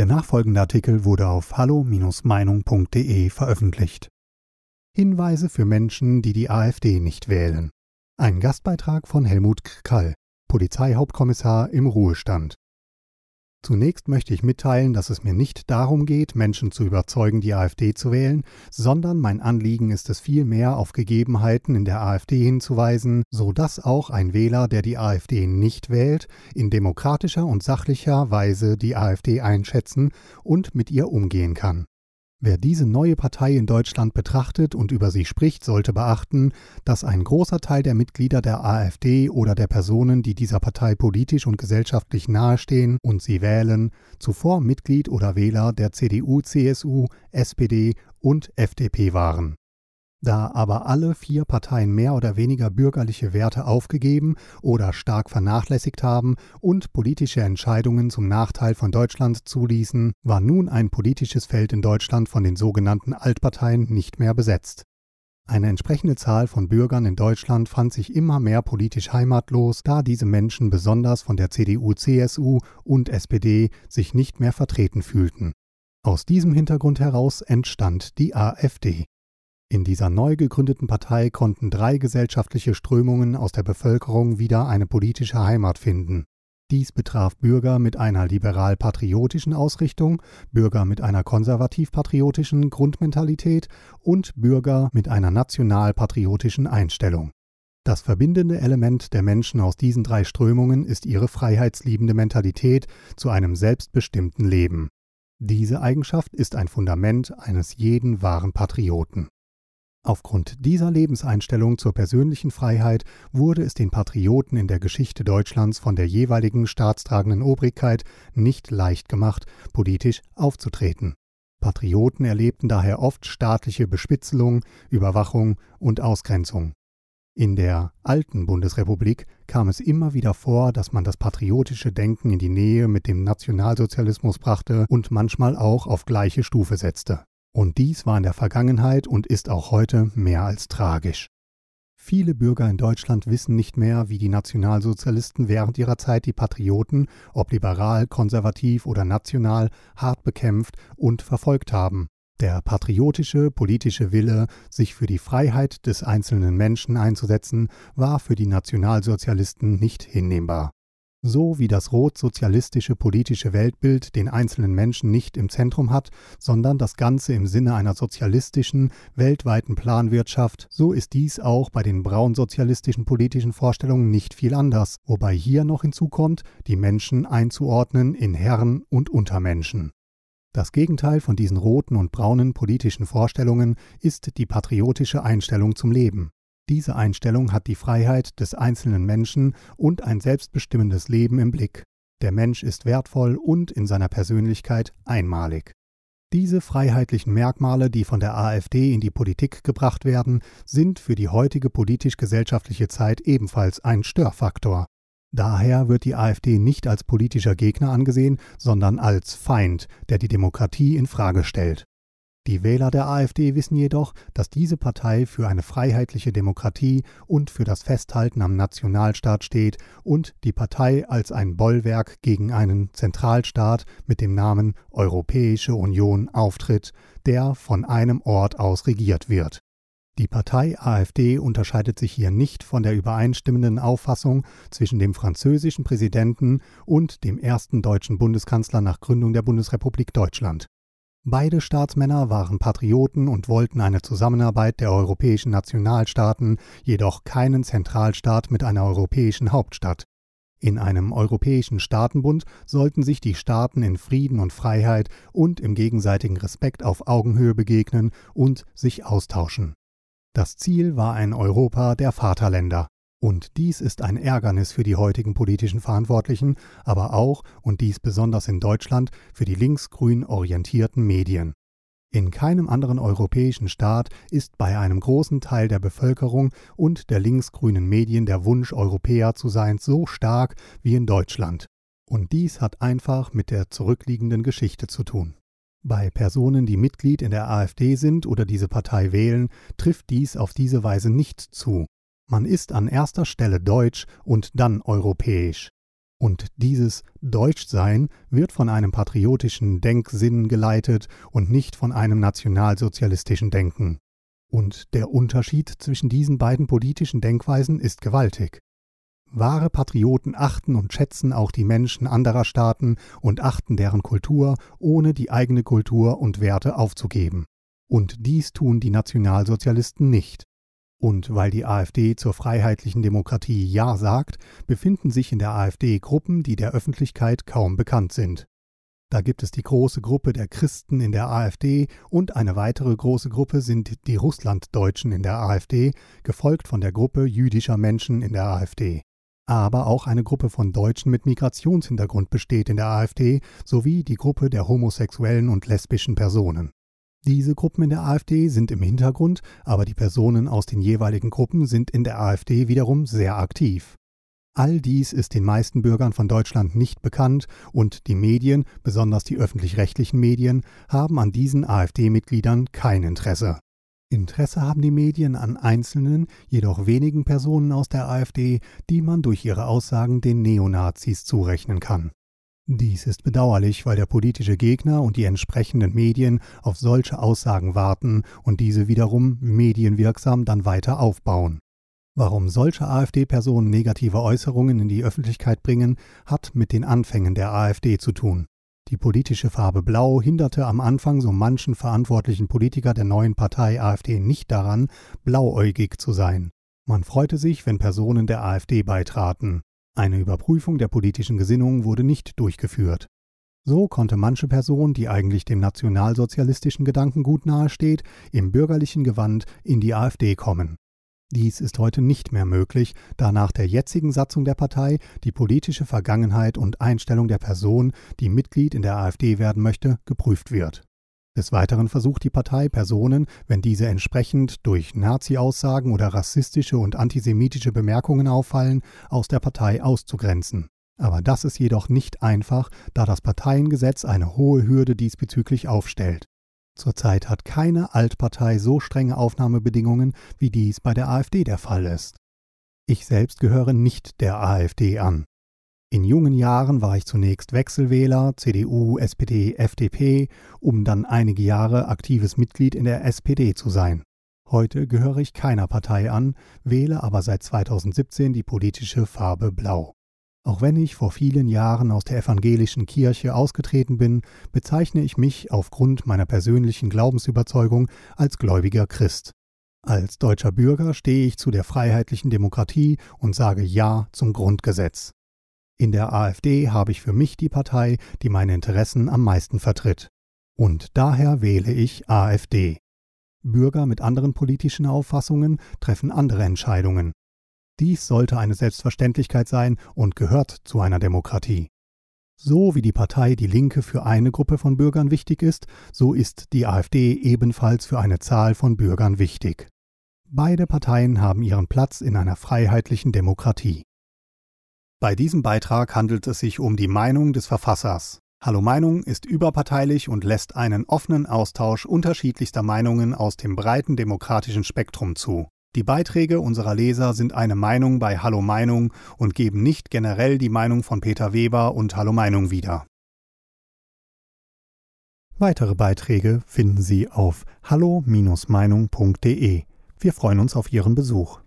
Der nachfolgende Artikel wurde auf hallo-meinung.de veröffentlicht. Hinweise für Menschen, die die AfD nicht wählen. Ein Gastbeitrag von Helmut Krkall, Polizeihauptkommissar im Ruhestand. Zunächst möchte ich mitteilen, dass es mir nicht darum geht, Menschen zu überzeugen, die AfD zu wählen, sondern mein Anliegen ist es vielmehr, auf Gegebenheiten in der AfD hinzuweisen, so dass auch ein Wähler, der die AfD nicht wählt, in demokratischer und sachlicher Weise die AfD einschätzen und mit ihr umgehen kann. Wer diese neue Partei in Deutschland betrachtet und über sie spricht, sollte beachten, dass ein großer Teil der Mitglieder der AfD oder der Personen, die dieser Partei politisch und gesellschaftlich nahestehen und sie wählen, zuvor Mitglied oder Wähler der CDU, CSU, SPD und FDP waren. Da aber alle vier Parteien mehr oder weniger bürgerliche Werte aufgegeben oder stark vernachlässigt haben und politische Entscheidungen zum Nachteil von Deutschland zuließen, war nun ein politisches Feld in Deutschland von den sogenannten Altparteien nicht mehr besetzt. Eine entsprechende Zahl von Bürgern in Deutschland fand sich immer mehr politisch heimatlos, da diese Menschen besonders von der CDU, CSU und SPD sich nicht mehr vertreten fühlten. Aus diesem Hintergrund heraus entstand die AfD. In dieser neu gegründeten Partei konnten drei gesellschaftliche Strömungen aus der Bevölkerung wieder eine politische Heimat finden. Dies betraf Bürger mit einer liberal-patriotischen Ausrichtung, Bürger mit einer konservativ-patriotischen Grundmentalität und Bürger mit einer national-patriotischen Einstellung. Das verbindende Element der Menschen aus diesen drei Strömungen ist ihre freiheitsliebende Mentalität zu einem selbstbestimmten Leben. Diese Eigenschaft ist ein Fundament eines jeden wahren Patrioten. Aufgrund dieser Lebenseinstellung zur persönlichen Freiheit wurde es den Patrioten in der Geschichte Deutschlands von der jeweiligen staatstragenden Obrigkeit nicht leicht gemacht, politisch aufzutreten. Patrioten erlebten daher oft staatliche Bespitzelung, Überwachung und Ausgrenzung. In der alten Bundesrepublik kam es immer wieder vor, dass man das patriotische Denken in die Nähe mit dem Nationalsozialismus brachte und manchmal auch auf gleiche Stufe setzte. Und dies war in der Vergangenheit und ist auch heute mehr als tragisch. Viele Bürger in Deutschland wissen nicht mehr, wie die Nationalsozialisten während ihrer Zeit die Patrioten, ob liberal, konservativ oder national, hart bekämpft und verfolgt haben. Der patriotische politische Wille, sich für die Freiheit des einzelnen Menschen einzusetzen, war für die Nationalsozialisten nicht hinnehmbar so wie das rot-sozialistische politische Weltbild den einzelnen Menschen nicht im Zentrum hat, sondern das Ganze im Sinne einer sozialistischen, weltweiten Planwirtschaft, so ist dies auch bei den braunsozialistischen politischen Vorstellungen nicht viel anders, wobei hier noch hinzukommt, die Menschen einzuordnen in Herren und Untermenschen. Das Gegenteil von diesen roten und braunen politischen Vorstellungen ist die patriotische Einstellung zum Leben. Diese Einstellung hat die Freiheit des einzelnen Menschen und ein selbstbestimmendes Leben im Blick. Der Mensch ist wertvoll und in seiner Persönlichkeit einmalig. Diese freiheitlichen Merkmale, die von der AfD in die Politik gebracht werden, sind für die heutige politisch-gesellschaftliche Zeit ebenfalls ein Störfaktor. Daher wird die AfD nicht als politischer Gegner angesehen, sondern als Feind, der die Demokratie in Frage stellt. Die Wähler der AfD wissen jedoch, dass diese Partei für eine freiheitliche Demokratie und für das Festhalten am Nationalstaat steht und die Partei als ein Bollwerk gegen einen Zentralstaat mit dem Namen Europäische Union auftritt, der von einem Ort aus regiert wird. Die Partei AfD unterscheidet sich hier nicht von der übereinstimmenden Auffassung zwischen dem französischen Präsidenten und dem ersten deutschen Bundeskanzler nach Gründung der Bundesrepublik Deutschland. Beide Staatsmänner waren Patrioten und wollten eine Zusammenarbeit der europäischen Nationalstaaten, jedoch keinen Zentralstaat mit einer europäischen Hauptstadt. In einem europäischen Staatenbund sollten sich die Staaten in Frieden und Freiheit und im gegenseitigen Respekt auf Augenhöhe begegnen und sich austauschen. Das Ziel war ein Europa der Vaterländer. Und dies ist ein Ärgernis für die heutigen politischen Verantwortlichen, aber auch, und dies besonders in Deutschland, für die linksgrün orientierten Medien. In keinem anderen europäischen Staat ist bei einem großen Teil der Bevölkerung und der linksgrünen Medien der Wunsch, Europäer zu sein, so stark wie in Deutschland. Und dies hat einfach mit der zurückliegenden Geschichte zu tun. Bei Personen, die Mitglied in der AfD sind oder diese Partei wählen, trifft dies auf diese Weise nicht zu. Man ist an erster Stelle deutsch und dann europäisch. Und dieses Deutschsein wird von einem patriotischen Denksinn geleitet und nicht von einem nationalsozialistischen Denken. Und der Unterschied zwischen diesen beiden politischen Denkweisen ist gewaltig. Wahre Patrioten achten und schätzen auch die Menschen anderer Staaten und achten deren Kultur, ohne die eigene Kultur und Werte aufzugeben. Und dies tun die Nationalsozialisten nicht. Und weil die AfD zur freiheitlichen Demokratie Ja sagt, befinden sich in der AfD Gruppen, die der Öffentlichkeit kaum bekannt sind. Da gibt es die große Gruppe der Christen in der AfD und eine weitere große Gruppe sind die Russlanddeutschen in der AfD, gefolgt von der Gruppe jüdischer Menschen in der AfD. Aber auch eine Gruppe von Deutschen mit Migrationshintergrund besteht in der AfD sowie die Gruppe der homosexuellen und lesbischen Personen. Diese Gruppen in der AfD sind im Hintergrund, aber die Personen aus den jeweiligen Gruppen sind in der AfD wiederum sehr aktiv. All dies ist den meisten Bürgern von Deutschland nicht bekannt und die Medien, besonders die öffentlich-rechtlichen Medien, haben an diesen AfD-Mitgliedern kein Interesse. Interesse haben die Medien an einzelnen, jedoch wenigen Personen aus der AfD, die man durch ihre Aussagen den Neonazis zurechnen kann. Dies ist bedauerlich, weil der politische Gegner und die entsprechenden Medien auf solche Aussagen warten und diese wiederum medienwirksam dann weiter aufbauen. Warum solche AfD-Personen negative Äußerungen in die Öffentlichkeit bringen, hat mit den Anfängen der AfD zu tun. Die politische Farbe Blau hinderte am Anfang so manchen verantwortlichen Politiker der neuen Partei AfD nicht daran, blauäugig zu sein. Man freute sich, wenn Personen der AfD beitraten. Eine Überprüfung der politischen Gesinnung wurde nicht durchgeführt. So konnte manche Person, die eigentlich dem nationalsozialistischen Gedankengut nahesteht, im bürgerlichen Gewand in die AfD kommen. Dies ist heute nicht mehr möglich, da nach der jetzigen Satzung der Partei die politische Vergangenheit und Einstellung der Person, die Mitglied in der AfD werden möchte, geprüft wird. Des Weiteren versucht die Partei Personen, wenn diese entsprechend durch Nazi-Aussagen oder rassistische und antisemitische Bemerkungen auffallen, aus der Partei auszugrenzen. Aber das ist jedoch nicht einfach, da das Parteiengesetz eine hohe Hürde diesbezüglich aufstellt. Zurzeit hat keine Altpartei so strenge Aufnahmebedingungen, wie dies bei der AfD der Fall ist. Ich selbst gehöre nicht der AfD an. In jungen Jahren war ich zunächst Wechselwähler, CDU, SPD, FDP, um dann einige Jahre aktives Mitglied in der SPD zu sein. Heute gehöre ich keiner Partei an, wähle aber seit 2017 die politische Farbe Blau. Auch wenn ich vor vielen Jahren aus der evangelischen Kirche ausgetreten bin, bezeichne ich mich aufgrund meiner persönlichen Glaubensüberzeugung als gläubiger Christ. Als deutscher Bürger stehe ich zu der freiheitlichen Demokratie und sage Ja zum Grundgesetz. In der AfD habe ich für mich die Partei, die meine Interessen am meisten vertritt. Und daher wähle ich AfD. Bürger mit anderen politischen Auffassungen treffen andere Entscheidungen. Dies sollte eine Selbstverständlichkeit sein und gehört zu einer Demokratie. So wie die Partei Die Linke für eine Gruppe von Bürgern wichtig ist, so ist die AfD ebenfalls für eine Zahl von Bürgern wichtig. Beide Parteien haben ihren Platz in einer freiheitlichen Demokratie. Bei diesem Beitrag handelt es sich um die Meinung des Verfassers. Hallo Meinung ist überparteilich und lässt einen offenen Austausch unterschiedlichster Meinungen aus dem breiten demokratischen Spektrum zu. Die Beiträge unserer Leser sind eine Meinung bei Hallo Meinung und geben nicht generell die Meinung von Peter Weber und Hallo Meinung wieder. Weitere Beiträge finden Sie auf hallo-meinung.de. Wir freuen uns auf Ihren Besuch.